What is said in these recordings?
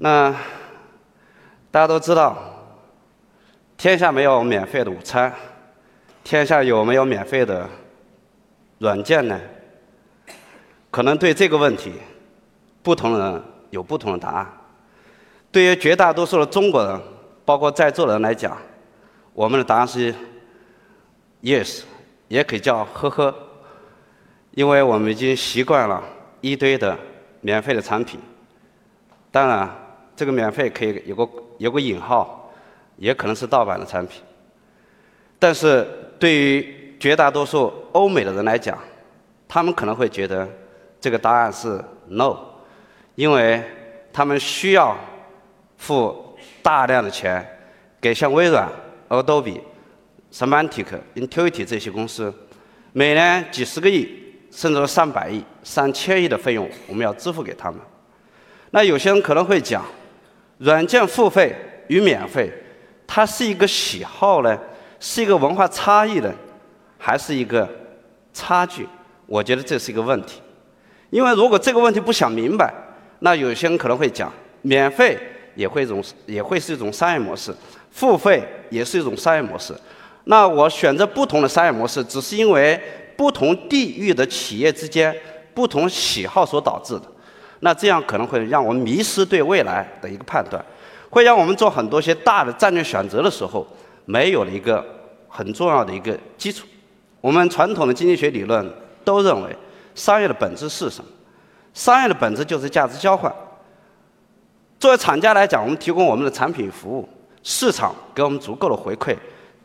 那大家都知道，天下没有免费的午餐，天下有没有免费的软件呢？可能对这个问题，不同人有不同的答案。对于绝大多数的中国人，包括在座的人来讲，我们的答案是 yes，也可以叫呵呵，因为我们已经习惯了一堆的免费的产品。当然。这个免费可以有个有个引号，也可能是盗版的产品。但是对于绝大多数欧美的人来讲，他们可能会觉得这个答案是 no，因为他们需要付大量的钱给像微软、Adobe、Semantic、Intuit 这些公司，每年几十个亿，甚至上百亿、上千亿的费用，我们要支付给他们。那有些人可能会讲。软件付费与免费，它是一个喜好呢，是一个文化差异呢，还是一个差距？我觉得这是一个问题。因为如果这个问题不想明白，那有些人可能会讲，免费也会一种也会是一种商业模式，付费也是一种商业模式。那我选择不同的商业模式，只是因为不同地域的企业之间不同喜好所导致的。那这样可能会让我们迷失对未来的一个判断，会让我们做很多些大的战略选择的时候，没有了一个很重要的一个基础。我们传统的经济学理论都认为，商业的本质是什么？商业的本质就是价值交换。作为厂家来讲，我们提供我们的产品服务，市场给我们足够的回馈，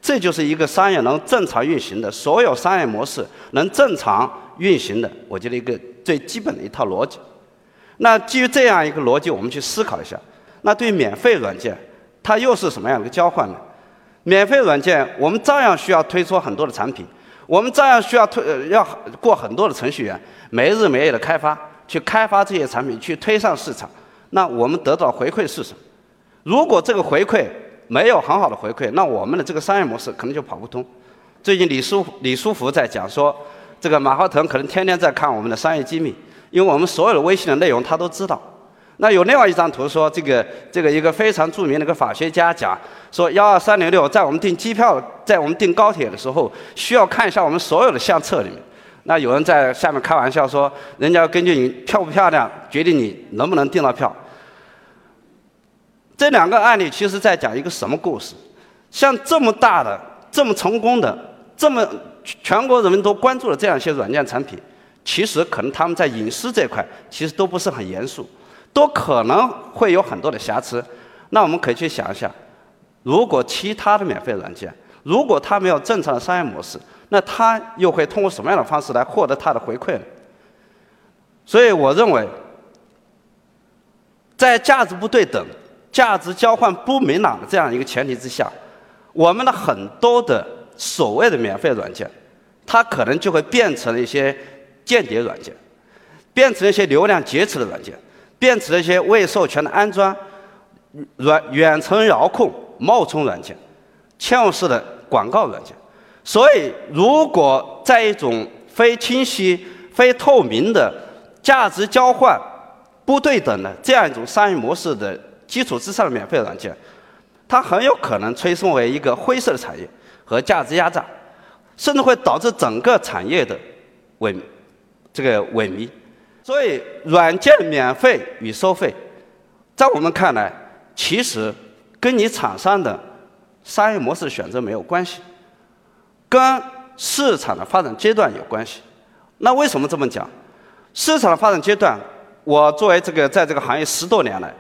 这就是一个商业能正常运行的，所有商业模式能正常运行的，我觉得一个最基本的一套逻辑。那基于这样一个逻辑，我们去思考一下，那对免费软件，它又是什么样的一个交换呢？免费软件，我们照样需要推出很多的产品，我们照样需要推要过很多的程序员，没日没夜的开发，去开发这些产品，去推上市场。那我们得到回馈是什么？如果这个回馈没有很好的回馈，那我们的这个商业模式可能就跑不通。最近李书李书福在讲说，这个马化腾可能天天在看我们的商业机密。因为我们所有的微信的内容他都知道，那有另外一张图说，这个这个一个非常著名的一个法学家讲说，幺二三零六在我们订机票，在我们订高铁的时候，需要看一下我们所有的相册里面。那有人在下面开玩笑说，人家根据你漂不漂亮，决定你能不能订到票。这两个案例其实在讲一个什么故事？像这么大的、这么成功的、这么全国人民都关注的这样一些软件产品。其实可能他们在隐私这块其实都不是很严肃，都可能会有很多的瑕疵。那我们可以去想一下，如果其他的免费软件，如果它没有正常的商业模式，那它又会通过什么样的方式来获得它的回馈呢？所以我认为，在价值不对等、价值交换不明朗的这样一个前提之下，我们的很多的所谓的免费软件，它可能就会变成一些。间谍软件，变成一些流量劫持的软件，变成了一些未授权的安装、软远程遥控冒充软件、嵌入式的广告软件。所以，如果在一种非清晰、非透明的价值交换不对等的这样一种商业模式的基础之上的免费软件，它很有可能催生为一个灰色的产业和价值压榨，甚至会导致整个产业的萎靡。这个萎靡，所以软件免费与收费，在我们看来，其实跟你厂商的商业模式选择没有关系，跟市场的发展阶段有关系。那为什么这么讲？市场的发展阶段，我作为这个在这个行业十多年来，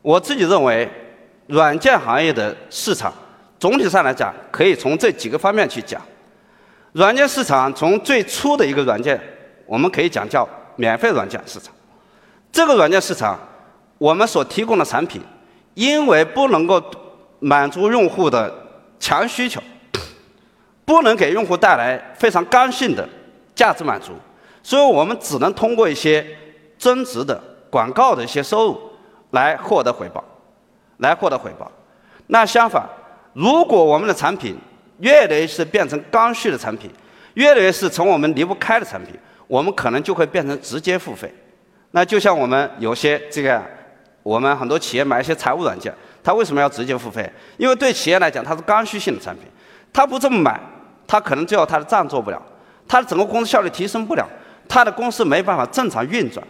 我自己认为，软件行业的市场总体上来讲，可以从这几个方面去讲。软件市场从最初的一个软件。我们可以讲叫免费软件市场。这个软件市场，我们所提供的产品，因为不能够满足用户的强需求，不能给用户带来非常刚性的价值满足，所以我们只能通过一些增值的广告的一些收入来获得回报，来获得回报。那相反，如果我们的产品越来越是变成刚需的产品，越来越是从我们离不开的产品。我们可能就会变成直接付费，那就像我们有些这个我们很多企业买一些财务软件，它为什么要直接付费？因为对企业来讲，它是刚需性的产品，它不这么买，它可能最后它的账做不了，它的整个公司效率提升不了，它的公司没办法正常运转。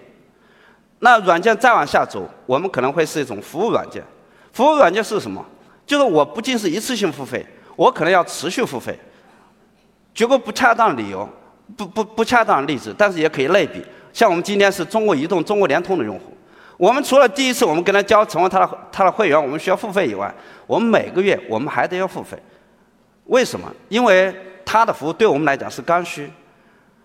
那软件再往下走，我们可能会是一种服务软件。服务软件是什么？就是我不仅是一次性付费，我可能要持续付费。举个不恰当理由，不不不恰当的例子，但是也可以类比。像我们今天是中国移动、中国联通的用户。我们除了第一次我们跟他交成为他的他的会员，我们需要付费以外，我们每个月我们还得要付费。为什么？因为他的服务对我们来讲是刚需，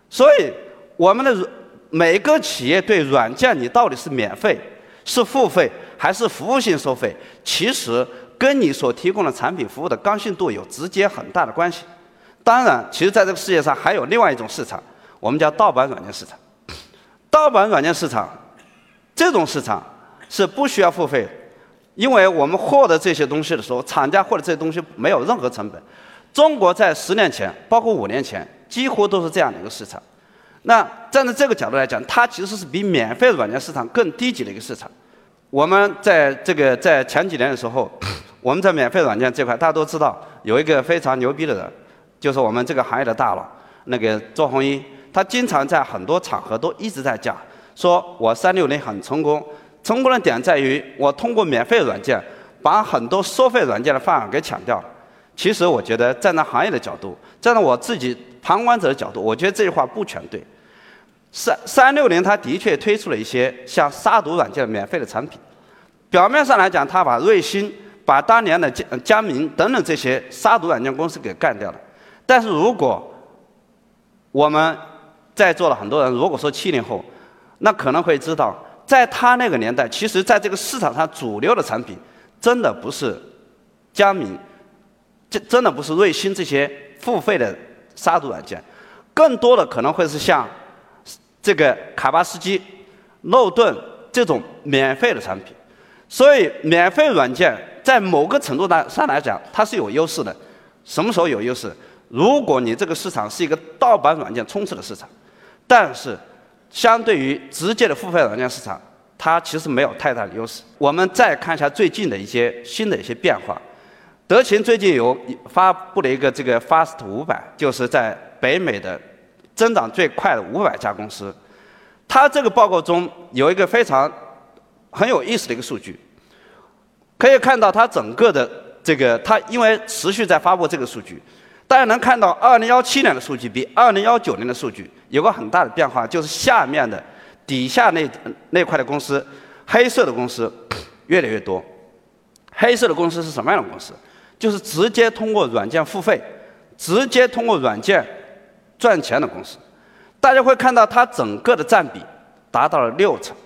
所以我们的每个企业对软件你到底是免费、是付费还是服务性收费，其实跟你所提供的产品服务的刚性度有直接很大的关系。当然，其实在这个世界上还有另外一种市场，我们叫盗版软件市场。盗版软件市场。这种市场是不需要付费的，因为我们获得这些东西的时候，厂家获得这些东西没有任何成本。中国在十年前，包括五年前，几乎都是这样的一个市场。那站在这个角度来讲，它其实是比免费软件市场更低级的一个市场。我们在这个在前几年的时候，我们在免费软件这块，大家都知道有一个非常牛逼的人，就是我们这个行业的大佬，那个周鸿祎，他经常在很多场合都一直在讲。说我三六零很成功，成功的点在于我通过免费软件把很多收费软件的饭碗给抢掉了。其实我觉得站在行业的角度，站在我自己旁观者的角度，我觉得这句话不全对。三三六零它的确推出了一些像杀毒软件免费的产品，表面上来讲，它把瑞星、把当年的江江明等等这些杀毒软件公司给干掉了。但是如果我们在座的很多人，如果说七零后，那可能会知道，在他那个年代，其实在这个市场上主流的产品，真的不是佳明，这真的不是瑞星这些付费的杀毒软件，更多的可能会是像这个卡巴斯基、诺顿这种免费的产品。所以，免费软件在某个程度上来讲，它是有优势的。什么时候有优势？如果你这个市场是一个盗版软件充斥的市场，但是。相对于直接的付费软件市场，它其实没有太大的优势。我们再看一下最近的一些新的一些变化。德勤最近有发布了一个这个 Fast 五百，就是在北美的增长最快的五百家公司。它这个报告中有一个非常很有意思的一个数据，可以看到它整个的这个，它因为持续在发布这个数据。大家能看到，二零幺七年的数据比二零幺九年的数据有个很大的变化，就是下面的底下那那块的公司，黑色的公司越来越多。黑色的公司是什么样的公司？就是直接通过软件付费，直接通过软件赚钱的公司。大家会看到，它整个的占比达到了六成，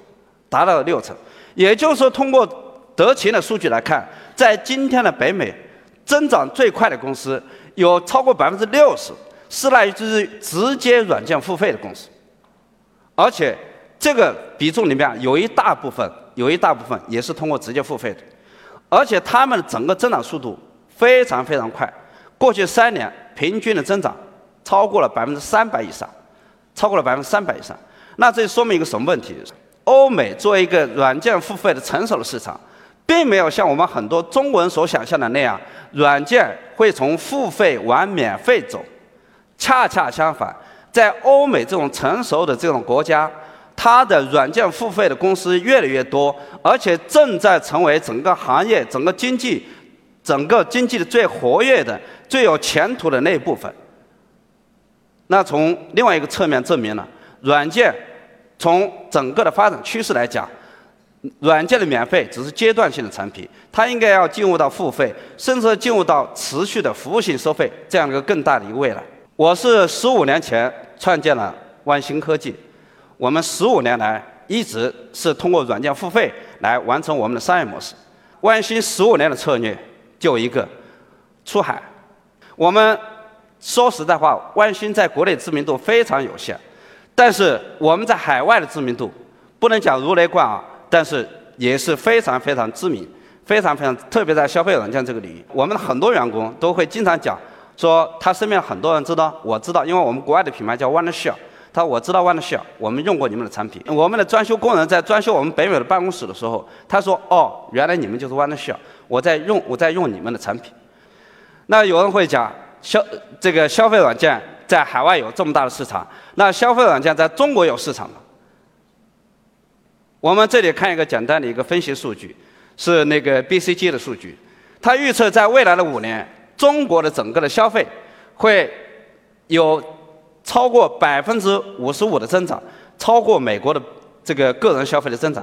达到了六成。也就是说，通过德勤的数据来看，在今天的北美，增长最快的公司。有超过百分之六十是来自于直接软件付费的公司，而且这个比重里面有一大部分，有一大部分也是通过直接付费的，而且他们的整个增长速度非常非常快，过去三年平均的增长超过了百分之三百以上，超过了百分之三百以上。那这说明一个什么问题？欧美作为一个软件付费的成熟的市场。并没有像我们很多中文所想象的那样，软件会从付费往免费走。恰恰相反，在欧美这种成熟的这种国家，它的软件付费的公司越来越多，而且正在成为整个行业、整个经济、整个经济的最活跃的、最有前途的那一部分。那从另外一个侧面证明了，软件从整个的发展趋势来讲。软件的免费只是阶段性的产品，它应该要进入到付费，甚至进入到持续的服务性收费这样一个更大的一个未来。我是十五年前创建了万兴科技，我们十五年来一直是通过软件付费来完成我们的商业模式。万兴十五年的策略就一个，出海。我们说实在话，万兴在国内知名度非常有限，但是我们在海外的知名度不能讲如雷贯耳。但是也是非常非常知名，非常非常特别在消费软件这个领域，我们的很多员工都会经常讲，说他身边很多人知道，我知道，因为我们国外的品牌叫 OneShare，他说：“我知道 Wondershare，我们用过你们的产品。我们的装修工人在装修我们北美的办公室的时候，他说：‘哦，原来你们就是 Wondershare，我在用我在用你们的产品。’那有人会讲，消这个消费软件在海外有这么大的市场，那消费软件在中国有市场吗？我们这里看一个简单的一个分析数据，是那个 BCG 的数据，它预测在未来的五年，中国的整个的消费会有。超过百分之五十五的增长，超过美国的这个个人消费的增长。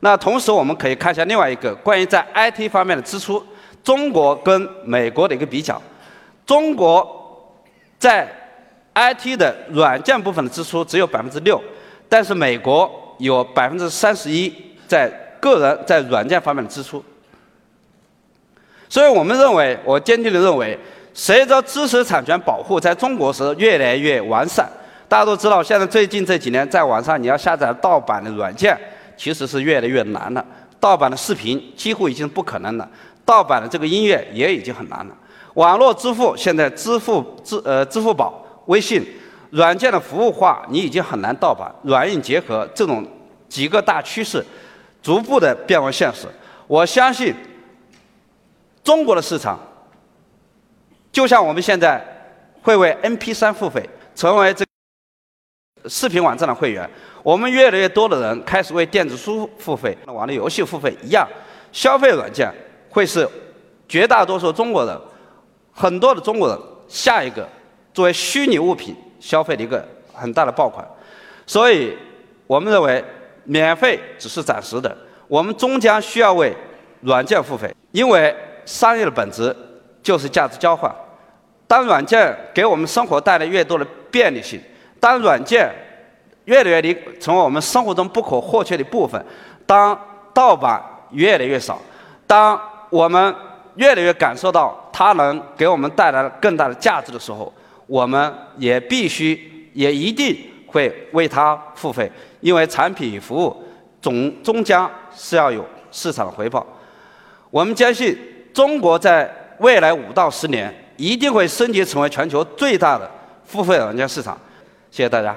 那同时我们可以看一下另外一个关于在 IT 方面的支出，中国跟美国的一个比较。中国在 IT 的软件部分的支出只有百分之六，但是美国有百分之三十一在个人在软件方面的支出。所以我们认为，我坚定的认为。随着知识产权保护在中国是越来越完善，大家都知道，现在最近这几年在网上你要下载盗版的软件，其实是越来越难了。盗版的视频几乎已经不可能了，盗版的这个音乐也已经很难了。网络支付现在支付支呃支付宝、微信软件的服务化，你已经很难盗版。软硬结合这种几个大趋势，逐步的变为现实。我相信中国的市场。就像我们现在会为 MP3 付费，成为这视频网站的会员，我们越来越多的人开始为电子书付费、网络游戏付费一样，消费软件会是绝大多数中国人、很多的中国人下一个作为虚拟物品消费的一个很大的爆款。所以，我们认为免费只是暂时的，我们终将需要为软件付费，因为商业的本质。就是价值交换。当软件给我们生活带来越多的便利性，当软件越来越离成为我们生活中不可或缺的部分，当盗版越来越少，当我们越来越感受到它能给我们带来更大的价值的时候，我们也必须也一定会为它付费，因为产品与服务总终将是要有市场回报。我们坚信中国在。未来五到十年一定会升级成为全球最大的付费软件市场。谢谢大家。